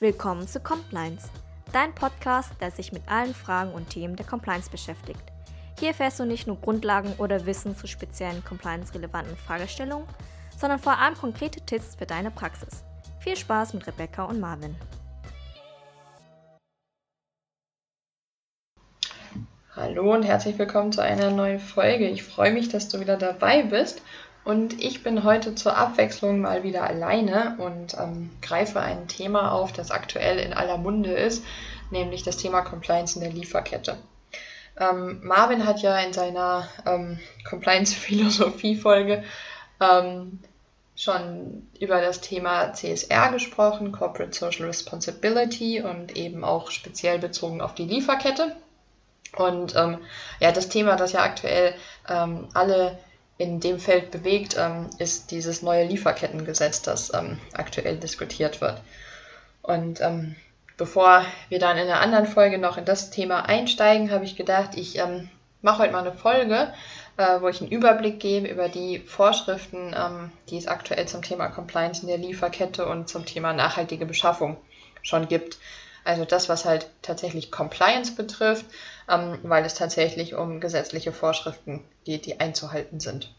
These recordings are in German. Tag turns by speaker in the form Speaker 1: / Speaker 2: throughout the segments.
Speaker 1: Willkommen zu Compliance, dein Podcast, der sich mit allen Fragen und Themen der Compliance beschäftigt. Hier erfährst du nicht nur Grundlagen oder Wissen zu speziellen compliance-relevanten Fragestellungen, sondern vor allem konkrete Tipps für deine Praxis. Viel Spaß mit Rebecca und Marvin.
Speaker 2: Hallo und herzlich willkommen zu einer neuen Folge. Ich freue mich, dass du wieder dabei bist. Und ich bin heute zur Abwechslung mal wieder alleine und ähm, greife ein Thema auf, das aktuell in aller Munde ist, nämlich das Thema Compliance in der Lieferkette. Ähm, Marvin hat ja in seiner ähm, Compliance-Philosophie-Folge ähm, schon über das Thema CSR gesprochen, Corporate Social Responsibility und eben auch speziell bezogen auf die Lieferkette. Und ähm, ja, das Thema, das ja aktuell ähm, alle in dem Feld bewegt, ähm, ist dieses neue Lieferkettengesetz, das ähm, aktuell diskutiert wird. Und ähm, bevor wir dann in einer anderen Folge noch in das Thema einsteigen, habe ich gedacht, ich ähm, mache heute mal eine Folge, äh, wo ich einen Überblick gebe über die Vorschriften, ähm, die es aktuell zum Thema Compliance in der Lieferkette und zum Thema nachhaltige Beschaffung schon gibt. Also das, was halt tatsächlich Compliance betrifft, ähm, weil es tatsächlich um gesetzliche Vorschriften geht, die einzuhalten sind.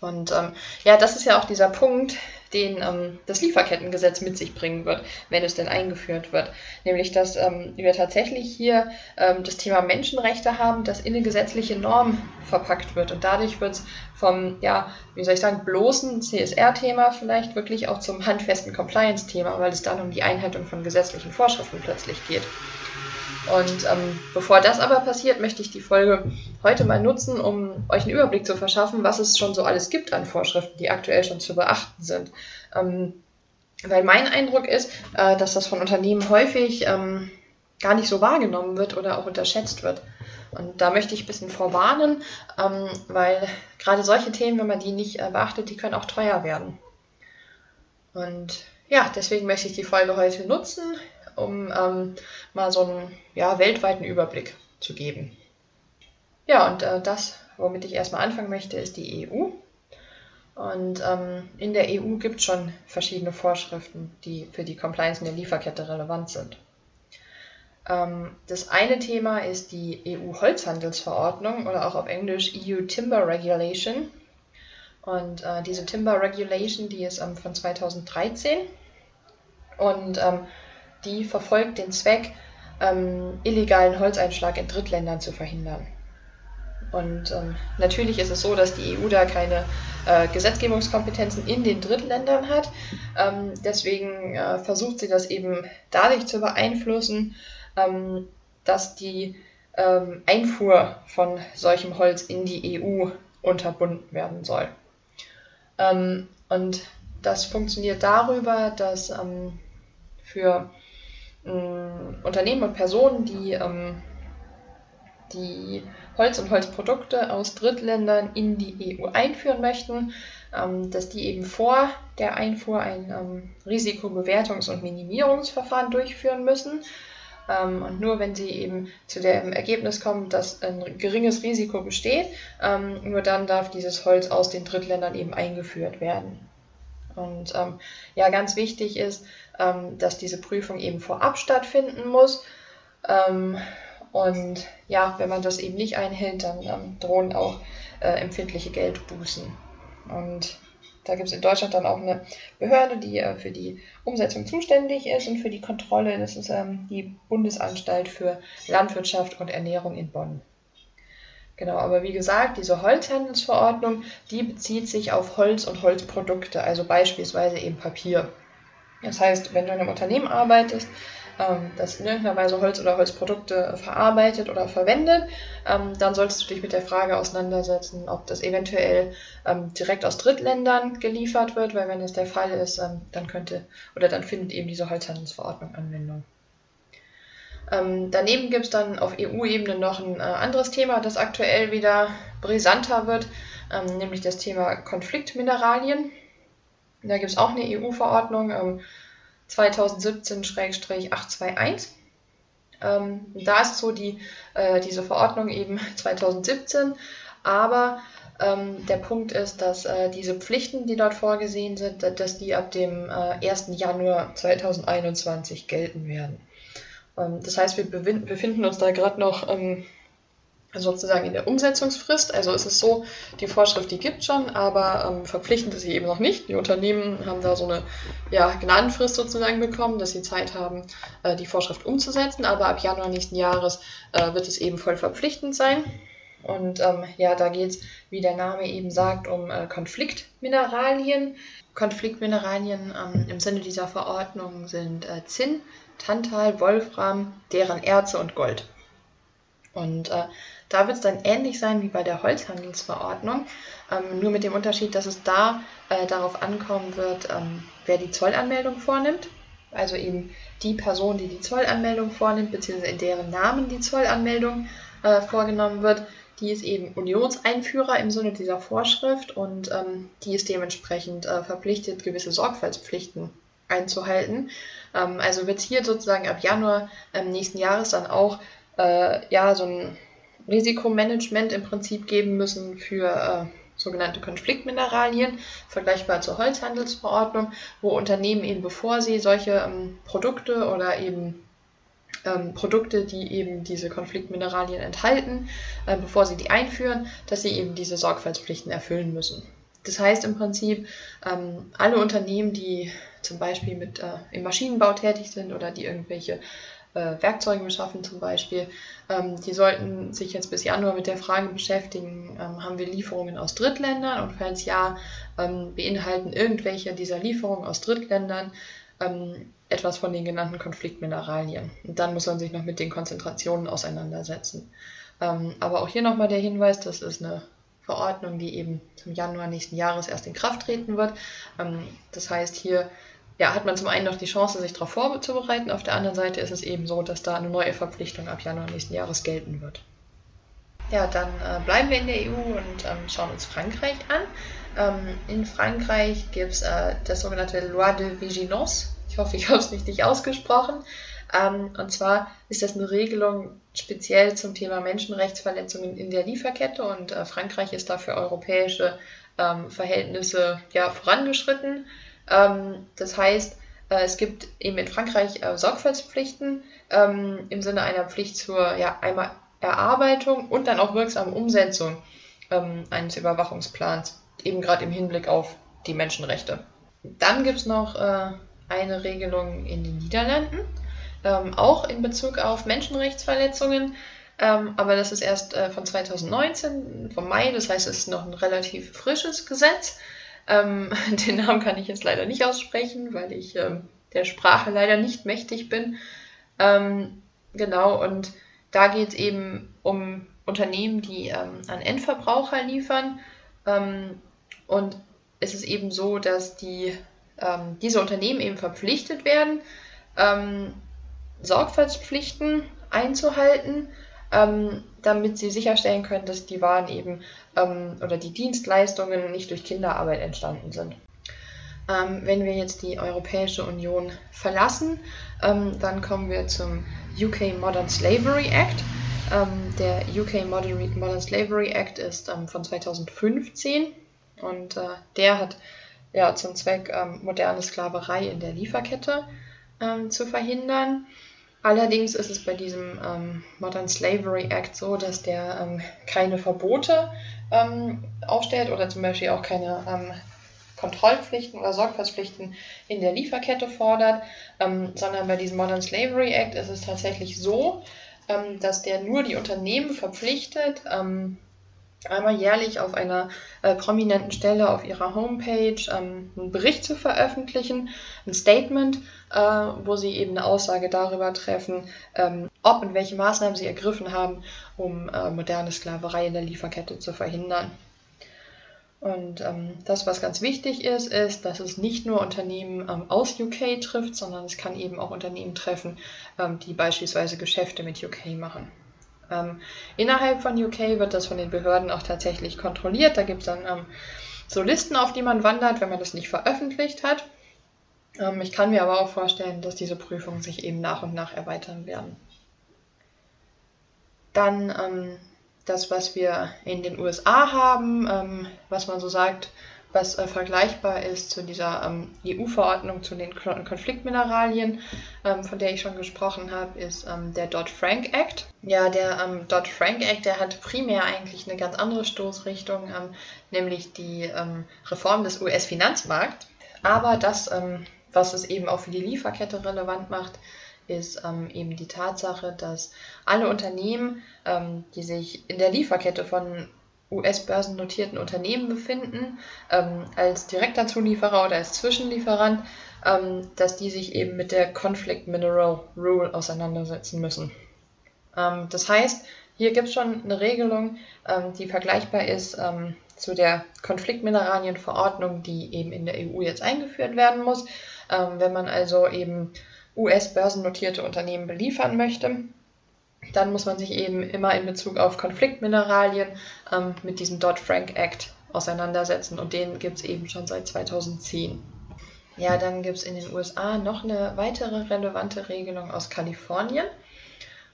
Speaker 2: Und ähm, ja, das ist ja auch dieser Punkt, den ähm, das Lieferkettengesetz mit sich bringen wird, wenn es denn eingeführt wird. Nämlich, dass ähm, wir tatsächlich hier ähm, das Thema Menschenrechte haben, das in eine gesetzliche Norm verpackt wird. Und dadurch wird es vom, ja, wie soll ich sagen, bloßen CSR-Thema vielleicht wirklich auch zum handfesten Compliance-Thema, weil es dann um die Einhaltung von gesetzlichen Vorschriften plötzlich geht. Und ähm, bevor das aber passiert, möchte ich die Folge heute mal nutzen, um euch einen Überblick zu verschaffen, was es schon so alles gibt an Vorschriften, die aktuell schon zu beachten sind. Ähm, weil mein Eindruck ist, äh, dass das von Unternehmen häufig ähm, gar nicht so wahrgenommen wird oder auch unterschätzt wird. Und da möchte ich ein bisschen vorwarnen, ähm, weil gerade solche Themen, wenn man die nicht äh, beachtet, die können auch teuer werden. Und ja, deswegen möchte ich die Folge heute nutzen, um ähm, mal so einen ja, weltweiten Überblick zu geben. Ja, und äh, das, womit ich erstmal anfangen möchte, ist die EU. Und ähm, in der EU gibt es schon verschiedene Vorschriften, die für die Compliance in der Lieferkette relevant sind. Ähm, das eine Thema ist die EU-Holzhandelsverordnung oder auch auf Englisch EU Timber Regulation. Und äh, diese Timber Regulation, die ist ähm, von 2013 und ähm, die verfolgt den Zweck, ähm, illegalen Holzeinschlag in Drittländern zu verhindern. Und ähm, natürlich ist es so, dass die EU da keine äh, Gesetzgebungskompetenzen in den Drittländern hat. Ähm, deswegen äh, versucht sie das eben dadurch zu beeinflussen, ähm, dass die ähm, Einfuhr von solchem Holz in die EU unterbunden werden soll. Ähm, und das funktioniert darüber, dass ähm, für Unternehmen und Personen, die ähm, die Holz und Holzprodukte aus Drittländern in die EU einführen möchten, ähm, dass die eben vor der Einfuhr ein ähm, Risikobewertungs- und Minimierungsverfahren durchführen müssen. Ähm, und nur wenn sie eben zu dem Ergebnis kommen, dass ein geringes Risiko besteht, ähm, nur dann darf dieses Holz aus den Drittländern eben eingeführt werden. Und ähm, ja, ganz wichtig ist, ähm, dass diese Prüfung eben vorab stattfinden muss. Ähm, und ja, wenn man das eben nicht einhält, dann ähm, drohen auch äh, empfindliche Geldbußen. Und da gibt es in Deutschland dann auch eine Behörde, die äh, für die Umsetzung zuständig ist und für die Kontrolle. Das ist ähm, die Bundesanstalt für Landwirtschaft und Ernährung in Bonn. Genau, aber wie gesagt, diese Holzhandelsverordnung, die bezieht sich auf Holz und Holzprodukte, also beispielsweise eben Papier. Das heißt, wenn du in einem Unternehmen arbeitest, ähm, das in irgendeiner Weise Holz oder Holzprodukte verarbeitet oder verwendet, ähm, dann solltest du dich mit der Frage auseinandersetzen, ob das eventuell ähm, direkt aus Drittländern geliefert wird, weil wenn das der Fall ist, dann könnte oder dann findet eben diese Holzhandelsverordnung Anwendung. Daneben gibt es dann auf EU-Ebene noch ein äh, anderes Thema, das aktuell wieder brisanter wird, nämlich das Thema Konfliktmineralien. Da gibt es auch eine EU-Verordnung ähm, 2017-821. Ähm, da ist so die, äh, diese Verordnung eben 2017, aber Ähm, der Punkt ist, dass äh, diese Pflichten, die dort vorgesehen sind, dass die ab dem äh, 1. Januar 2021 gelten werden. Ähm, das heißt, wir befinden uns da gerade noch ähm, sozusagen in der Umsetzungsfrist. Also es ist so, die Vorschrift, die gibt schon, aber ähm, verpflichtend ist sie eben noch nicht. Die Unternehmen haben da so eine ja, Gnadenfrist sozusagen bekommen, dass sie Zeit haben, äh, die Vorschrift umzusetzen. Aber ab Januar nächsten Jahres äh, wird es eben voll verpflichtend sein. Und ähm, ja, da geht es, wie der Name eben sagt, um äh, Konfliktmineralien. Konfliktmineralien ähm, im Sinne dieser Verordnung sind äh, Zinn, Tantal, Wolfram, deren Erze und Gold. Und äh, da wird es dann ähnlich sein wie bei der Holzhandelsverordnung, ähm, nur mit dem Unterschied, dass es da äh, darauf ankommen wird, ähm, wer die Zollanmeldung vornimmt. Also eben die Person, die die Zollanmeldung vornimmt, beziehungsweise in deren Namen die Zollanmeldung äh, vorgenommen wird, die ist eben Unionseinführer im Sinne dieser Vorschrift und ähm, die ist dementsprechend äh, verpflichtet, gewisse Sorgfaltspflichten einzuhalten. Ähm, also wird es hier sozusagen ab Januar ähm, nächsten Jahres dann auch äh, ja, so ein Risikomanagement im Prinzip geben müssen für äh, sogenannte Konfliktmineralien, vergleichbar zur Holzhandelsverordnung, wo Unternehmen eben bevor sie solche ähm, Produkte oder eben ähm, Produkte, die eben diese Konfliktmineralien enthalten, äh, bevor sie die einführen, dass sie eben diese Sorgfaltspflichten erfüllen müssen. Das heißt im Prinzip, ähm, alle Unternehmen, die zum Beispiel mit, äh, im Maschinenbau tätig sind oder die irgendwelche äh, Werkzeuge beschaffen zum Beispiel. Ähm, die sollten sich jetzt bis Januar mit der Frage beschäftigen, ähm, haben wir Lieferungen aus Drittländern und falls ja, ähm, beinhalten irgendwelche dieser Lieferungen aus Drittländern ähm, etwas von den genannten Konfliktmineralien. Und dann muss man sich noch mit den Konzentrationen auseinandersetzen. Ähm, aber auch hier nochmal der Hinweis, das ist eine Verordnung, die eben zum Januar nächsten Jahres erst in Kraft treten wird. Ähm, das heißt, hier ja, hat man zum einen noch die Chance, sich darauf vorzubereiten. Auf der anderen Seite ist es eben so, dass da eine neue Verpflichtung ab Januar nächsten Jahres gelten wird. Ja, dann äh, bleiben wir in der EU und ähm, schauen uns Frankreich an. Ähm, in Frankreich gibt es äh, das sogenannte Loi de Vigilance. Ich hoffe, ich habe es richtig ausgesprochen. Ähm, und zwar ist das eine Regelung speziell zum Thema Menschenrechtsverletzungen in der Lieferkette und äh, Frankreich ist dafür europäische ähm, Verhältnisse ja, vorangeschritten. Ähm, das heißt, äh, es gibt eben in Frankreich äh, Sorgfaltspflichten ähm, im Sinne einer Pflicht zur ja, einmal Erarbeitung und dann auch wirksamen Umsetzung ähm, eines Überwachungsplans, eben gerade im Hinblick auf die Menschenrechte. Dann gibt es noch äh, eine Regelung in den Niederlanden, ähm, auch in Bezug auf Menschenrechtsverletzungen. Ähm, aber das ist erst äh, von 2019, vom Mai, das heißt, es ist noch ein relativ frisches Gesetz. Ähm, den Namen kann ich jetzt leider nicht aussprechen, weil ich ähm, der Sprache leider nicht mächtig bin. Ähm, genau, und da geht es eben um Unternehmen, die ähm, an Endverbraucher liefern. Ähm, und es ist eben so, dass die, ähm, diese Unternehmen eben verpflichtet werden, Sorgfaltspflichten einzuhalten, damit sie sicherstellen können, dass die Waren eben ähm, oder die Dienstleistungen nicht durch Kinderarbeit entstanden sind. Ähm, wenn wir jetzt die Europäische Union verlassen, ähm, dann kommen wir zum UK Modern Slavery Act. Ähm, der UK Modern, Modern, Slavery Act ist ähm, von 2015 und äh, der hat ja zum Zweck ähm, moderne Sklaverei in der Lieferkette zu verhindern. Allerdings ist es bei diesem ähm, Modern Slavery Act so, dass der ähm, keine Verbote ähm, aufstellt oder zum Beispiel auch keine ähm, Kontrollpflichten oder Sorgfaltspflichten in der Lieferkette fordert, ähm, sondern bei diesem Modern Slavery Act ist es tatsächlich so, ähm, dass der nur die Unternehmen verpflichtet, einmal jährlich auf einer äh, prominenten Stelle auf ihrer Homepage ähm, einen Bericht zu veröffentlichen, ein Statement, äh, wo sie eben eine Aussage darüber treffen, ähm, ob und welche Maßnahmen sie ergriffen haben, um äh, moderne Sklaverei in der Lieferkette zu verhindern. Und ähm, das, was ganz wichtig ist, ist, dass es nicht nur Unternehmen ähm, aus UK trifft, sondern es kann eben auch Unternehmen treffen, ähm, die beispielsweise Geschäfte mit UK machen. Ähm, innerhalb von UK wird das von den Behörden auch tatsächlich kontrolliert. Da gibt es dann ähm, so Listen, auf die man wandert, wenn man das nicht veröffentlicht hat. Ähm, ich kann mir aber auch vorstellen, dass diese Prüfungen sich eben nach und nach erweitern werden. Dann ähm, das, was wir in den USA haben, ähm, was man so sagt, was äh, vergleichbar ist zu dieser ähm, EU-Verordnung zu den Konfliktmineralien, ähm, von der ich schon gesprochen habe, ist ähm, der Dodd-Frank Act. Ja, der ähm, Dodd-Frank Act, der hat primär eigentlich eine ganz andere Stoßrichtung, ähm, nämlich die ähm, Reform des US-Finanzmarkts. Aber das, was es eben auch für die Lieferkette relevant macht, ist eben die Tatsache, dass alle Unternehmen, die sich in der Lieferkette von US-börsennotierten Unternehmen befinden, ähm, als direkter Zulieferer oder als Zwischenlieferant, ähm, dass die sich eben mit der Conflict Mineral Rule auseinandersetzen müssen. Ähm, das heißt, hier gibt es schon eine Regelung, ähm, die vergleichbar ist ähm, zu der Konfliktmineralienverordnung, die eben in der EU jetzt eingeführt werden muss. Ähm, wenn man also eben US-börsennotierte Unternehmen beliefern möchte, dann muss man sich eben immer in Bezug auf Konfliktmineralien ähm, mit diesem Dodd-Frank Act auseinandersetzen und den gibt es eben schon seit 2010. Ja, dann gibt es in den USA noch eine weitere relevante Regelung aus Kalifornien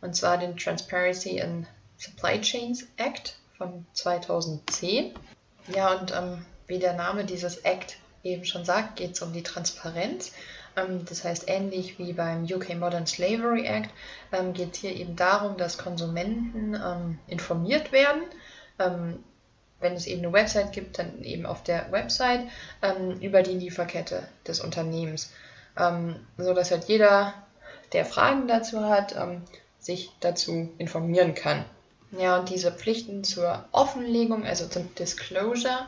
Speaker 2: und zwar den Transparency in Supply Chains Act von 2010. Ja, und ähm, wie der Name dieses Act eben schon sagt, geht es um die Transparenz das heißt, ähnlich wie beim UK Modern Slavery Act ähm, geht es hier eben darum, dass Konsumenten ähm, informiert werden. wenn es eben eine Website gibt, dann eben auf der Website über die Lieferkette des Unternehmens, so dass halt jeder, der Fragen dazu hat, sich dazu informieren kann. Ja, und diese Pflichten zur Offenlegung, also zum Disclosure, ähm,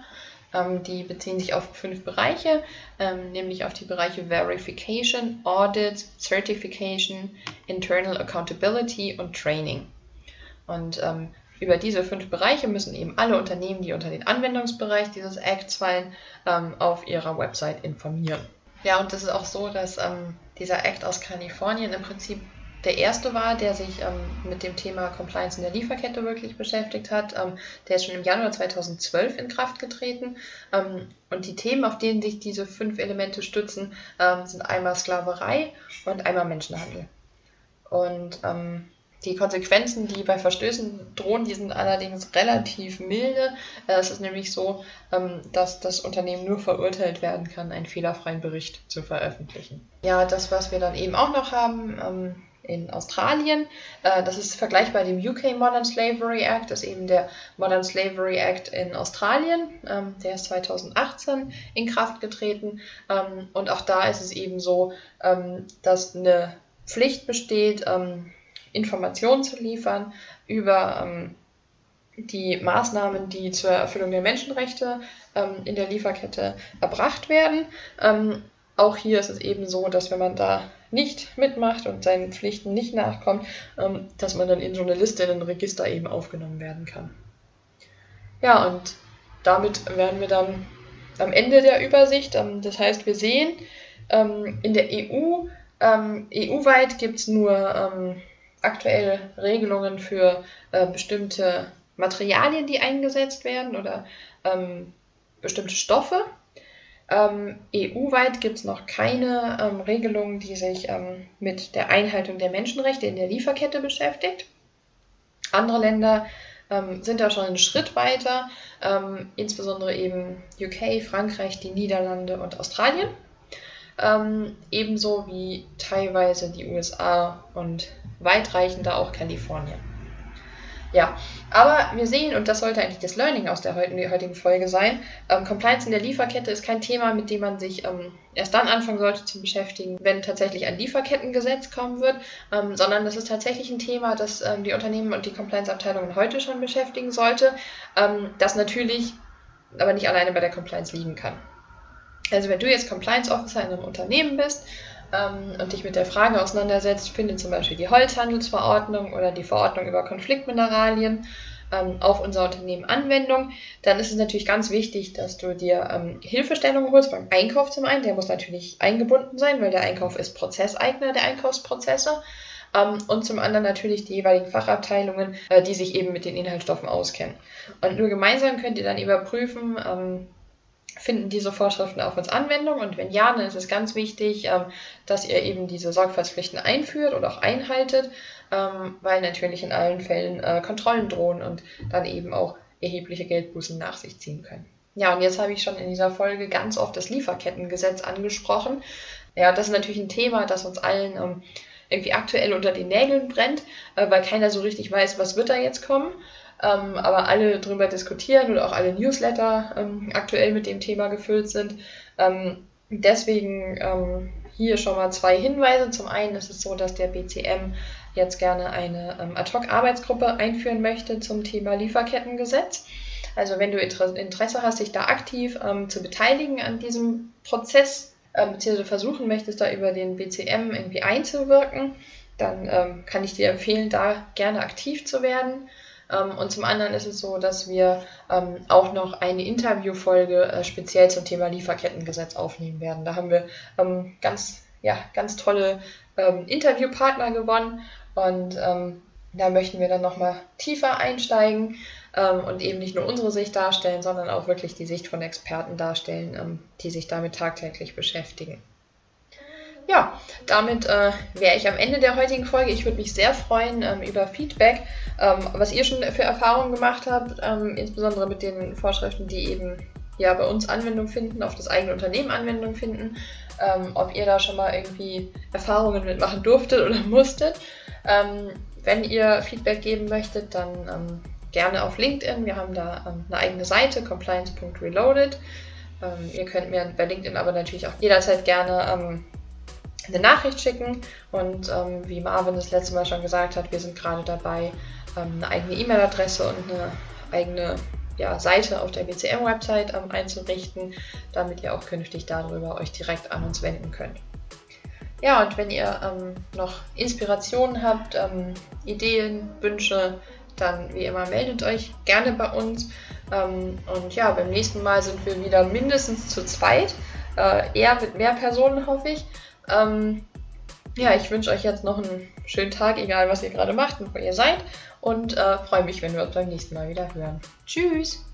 Speaker 2: die beziehen sich auf fünf Bereiche, ähm, nämlich auf die Bereiche Verification, Audit, Certification, Internal Accountability und Training. Und ähm, über diese fünf Bereiche müssen eben alle Unternehmen, die unter den Anwendungsbereich dieses Acts fallen, ähm, auf ihrer Website informieren. Ja, und das ist auch so, dass ähm, dieser Act aus Kalifornien im Prinzip der erste war, der sich ähm, mit dem Thema Compliance in der Lieferkette wirklich beschäftigt hat. Ähm, der ist schon im Januar 2012 in Kraft getreten. Ähm, und die Themen, auf denen sich diese fünf Elemente stützen, ähm, sind einmal Sklaverei und einmal Menschenhandel. Und ähm, die Konsequenzen, die bei Verstößen drohen, die sind allerdings relativ milde. Äh, es ist nämlich so, ähm, dass das Unternehmen nur verurteilt werden kann, einen fehlerfreien Bericht zu veröffentlichen. Ja, das, was wir dann eben auch noch haben, in Australien. Äh, das ist vergleichbar dem UK Modern Slavery Act, das ist eben der Modern Slavery Act in Australien. Ähm, der ist 2018 in Kraft getreten. Ähm, und auch da ist es eben so, ähm, dass eine Pflicht besteht, Informationen zu liefern über die Maßnahmen, die zur Erfüllung der Menschenrechte in der Lieferkette erbracht werden. auch hier ist es eben so, dass wenn man da nicht mitmacht und seinen Pflichten nicht nachkommt, ähm, dass man dann in so eine Liste, in ein Register eben aufgenommen werden kann. Ja, und damit wären wir dann am Ende der Übersicht. Ähm, das heißt, wir sehen, ähm, in der EU, EU-weit gibt es nur aktuell Regelungen für äh, bestimmte Materialien, die eingesetzt werden oder bestimmte Stoffe. Ähm, EU-weit gibt es noch keine ähm, Regelung, die sich ähm, mit der Einhaltung der Menschenrechte in der Lieferkette beschäftigt. Andere Länder ähm, sind da schon einen Schritt weiter, ähm, insbesondere eben UK, Frankreich, die Niederlande und Australien. Ähm, ebenso wie teilweise die USA und weitreichender auch Kalifornien. Ja, aber wir sehen, und das sollte eigentlich das Learning aus der heutigen Folge sein, ähm, Compliance in der Lieferkette ist kein Thema, mit dem man sich ähm, erst dann anfangen sollte zu beschäftigen, wenn tatsächlich ein Lieferkettengesetz kommen wird, ähm, sondern das ist tatsächlich ein Thema, das ähm, die Unternehmen und die Compliance-Abteilungen heute schon beschäftigen sollte, ähm, das natürlich aber nicht alleine bei der Compliance liegen kann. Also wenn du jetzt Compliance Officer in einem Unternehmen bist ähm, und dich mit der Frage auseinandersetzt, findet zum Beispiel die Holzhandelsverordnung oder die Verordnung über Konfliktmineralien ähm, auf unser Unternehmen Anwendung, dann ist es natürlich ganz wichtig, dass du dir ähm, Hilfestellung holst beim Einkauf zum einen. Der muss natürlich eingebunden sein, weil der Einkauf ist Prozesseigner der Einkaufsprozesse. Ähm, und zum anderen natürlich die jeweiligen Fachabteilungen, äh, die sich eben mit den Inhaltsstoffen auskennen. Und nur gemeinsam könnt ihr dann überprüfen, ähm, finden diese Vorschriften auf uns Anwendung? Und wenn ja, dann ist es ganz wichtig, ähm, dass ihr eben diese Sorgfaltspflichten einführt und auch einhaltet. ähm, weil natürlich in allen Fällen äh, Kontrollen drohen und dann eben auch erhebliche Geldbußen nach sich ziehen können. Ja, und jetzt habe ich schon in dieser Folge ganz oft das Lieferkettengesetz angesprochen. Ja, das ist natürlich ein Thema, das uns allen ähm, irgendwie aktuell unter den Nägeln brennt, äh, weil keiner so richtig weiß, was wird da jetzt kommen. Ähm, aber alle darüber diskutieren oder auch alle Newsletter ähm, aktuell mit dem Thema gefüllt sind. Ähm, deswegen ähm, hier schon mal zwei Hinweise. Zum einen ist es so, dass der BCM jetzt gerne eine ähm, Ad-Hoc-Arbeitsgruppe einführen möchte zum Thema Lieferkettengesetz. Also wenn du Interesse hast, dich da aktiv ähm, zu beteiligen an diesem Prozess, beziehungsweise versuchen möchtest, da über den BCM irgendwie einzuwirken, dann ähm, kann ich dir empfehlen, da gerne aktiv zu werden. Ähm, und zum anderen ist es so, dass wir ähm, auch noch eine Interviewfolge äh, speziell zum Thema Lieferkettengesetz aufnehmen werden. Da haben wir ähm, ganz, ja, ganz tolle Interviewpartner gewonnen und da möchten wir dann nochmal tiefer einsteigen und eben nicht nur unsere Sicht darstellen, sondern auch wirklich die Sicht von Experten darstellen, die sich damit tagtäglich beschäftigen. Ja, damit äh, wäre ich am Ende der heutigen Folge. Ich würde mich sehr freuen ähm, über Feedback, ähm, was ihr schon für Erfahrungen gemacht habt, ähm, insbesondere mit den Vorschriften, die eben ja bei uns Anwendung finden, auf das eigene Unternehmen Anwendung finden. Ähm, ob ihr da schon mal irgendwie Erfahrungen mitmachen durftet oder musstet. Ähm, wenn ihr Feedback geben möchtet, dann ähm, gerne auf LinkedIn. Wir haben da eine eigene Seite, compliance.reloaded. Ihr könnt mir bei LinkedIn aber natürlich auch jederzeit gerne eine Nachricht schicken. Und ähm, wie Marvin das letzte Mal schon gesagt hat, wir sind gerade dabei, ähm, eine eigene E-Mail-Adresse und eine eigene ja, Seite auf der BCM-Website ähm, einzurichten, damit ihr auch künftig darüber euch direkt an uns wenden könnt. Ja, und wenn ihr ähm, noch Inspirationen habt, ähm, Ideen, Wünsche, dann wie immer meldet euch gerne bei uns. Ähm, und ja, beim nächsten Mal sind wir wieder mindestens zu zweit, äh, eher mit mehr Personen, hoffe ich. Ähm, ja, ich wünsche euch jetzt noch einen schönen Tag, egal was ihr gerade macht und wo ihr seid. Und äh, freue mich, wenn wir uns beim nächsten Mal wieder hören. Tschüss!